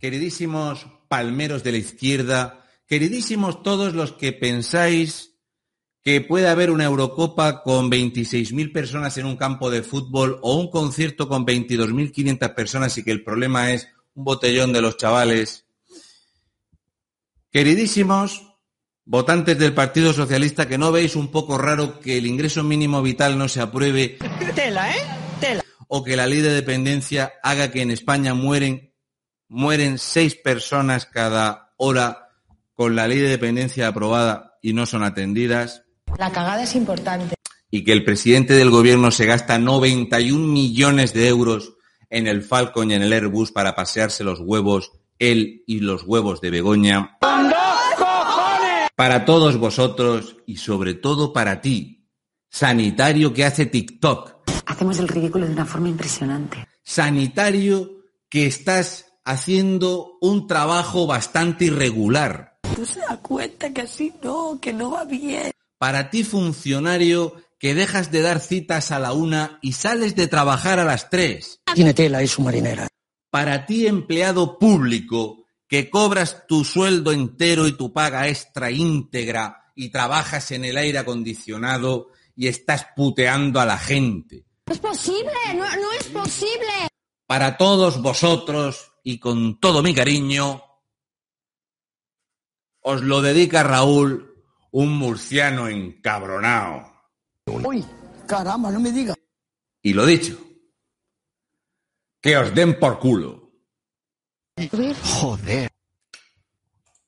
queridísimos palmeros de la izquierda, queridísimos todos los que pensáis que puede haber una Eurocopa con 26.000 personas en un campo de fútbol o un concierto con 22.500 personas y que el problema es un botellón de los chavales. Queridísimos votantes del Partido Socialista, que no veis un poco raro que el ingreso mínimo vital no se apruebe. Tela, ¿eh? Tela. O que la ley de dependencia haga que en España mueren mueren seis personas cada hora con la ley de dependencia aprobada y no son atendidas. La cagada es importante. Y que el presidente del gobierno se gasta 91 millones de euros en el Falcon y en el Airbus para pasearse los huevos, él y los huevos de Begoña. Para todos vosotros y sobre todo para ti, sanitario que hace TikTok. Hacemos el ridículo de una forma impresionante. Sanitario que estás haciendo un trabajo bastante irregular. ¿Tú se das cuenta que así no, que no va bien? Para ti, funcionario, que dejas de dar citas a la una y sales de trabajar a las tres. Tiene tela y su marinera. Para ti, empleado público, que cobras tu sueldo entero y tu paga extra íntegra y trabajas en el aire acondicionado y estás puteando a la gente. No es posible, no, no es posible. Para todos vosotros, y con todo mi cariño, os lo dedica Raúl, un murciano encabronado. Uy, caramba, no me diga. Y lo dicho, que os den por culo. Joder.